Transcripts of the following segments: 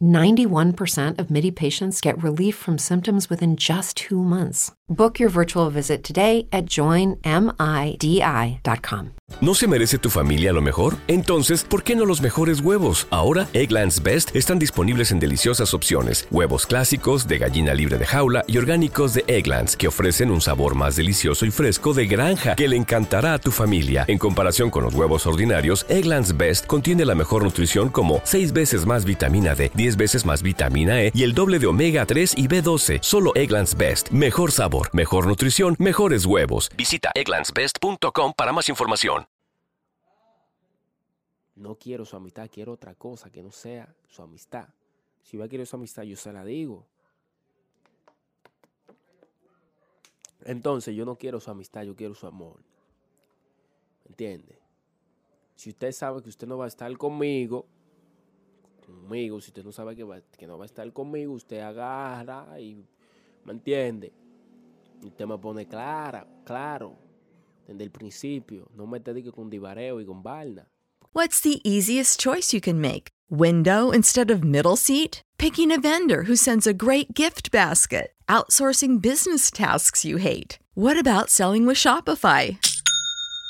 91% of MIDI patients get relief from symptoms within just two months. Book your virtual visit today at joinmidi.com. ¿No se merece tu familia lo mejor? Entonces, ¿por qué no los mejores huevos? Ahora, Egglands Best están disponibles en deliciosas opciones. Huevos clásicos, de gallina libre de jaula y orgánicos de Egglands, que ofrecen un sabor más delicioso y fresco de granja que le encantará a tu familia. En comparación con los huevos ordinarios, Egglands Best contiene la mejor nutrición como 6 veces más vitamina D, 10 veces más vitamina E y el doble de omega 3 y B12. Solo Egglands Best. Mejor sabor, mejor nutrición, mejores huevos. Visita egglandsbest.com para más información. No quiero su amistad, quiero otra cosa que no sea su amistad. Si yo quiero su amistad, yo se la digo. Entonces, yo no quiero su amistad, yo quiero su amor. ¿Entiende? Si usted sabe que usted no va a estar conmigo, conmigo, si usted no sabe que, que no va a estar conmigo, usted agarra y, ¿me entiende? Usted me pone clara, claro, desde el principio. No me diga con divareo y con balna. What's the easiest choice you can make? Window instead of middle seat? Picking a vendor who sends a great gift basket? Outsourcing business tasks you hate? What about selling with Shopify?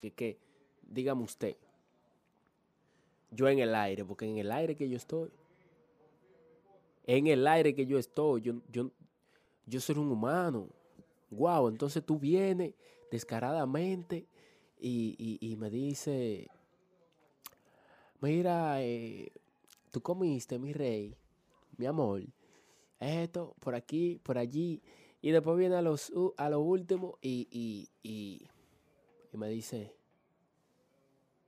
Que, que, dígame usted, yo en el aire, porque en el aire que yo estoy, en el aire que yo estoy, yo, yo, yo soy un humano. Wow, entonces tú vienes descaradamente y, y, me dice, mira, eh, tú comiste, mi rey, mi amor, esto, por aquí, por allí, y después viene a, los, a lo último y, y, y me dice,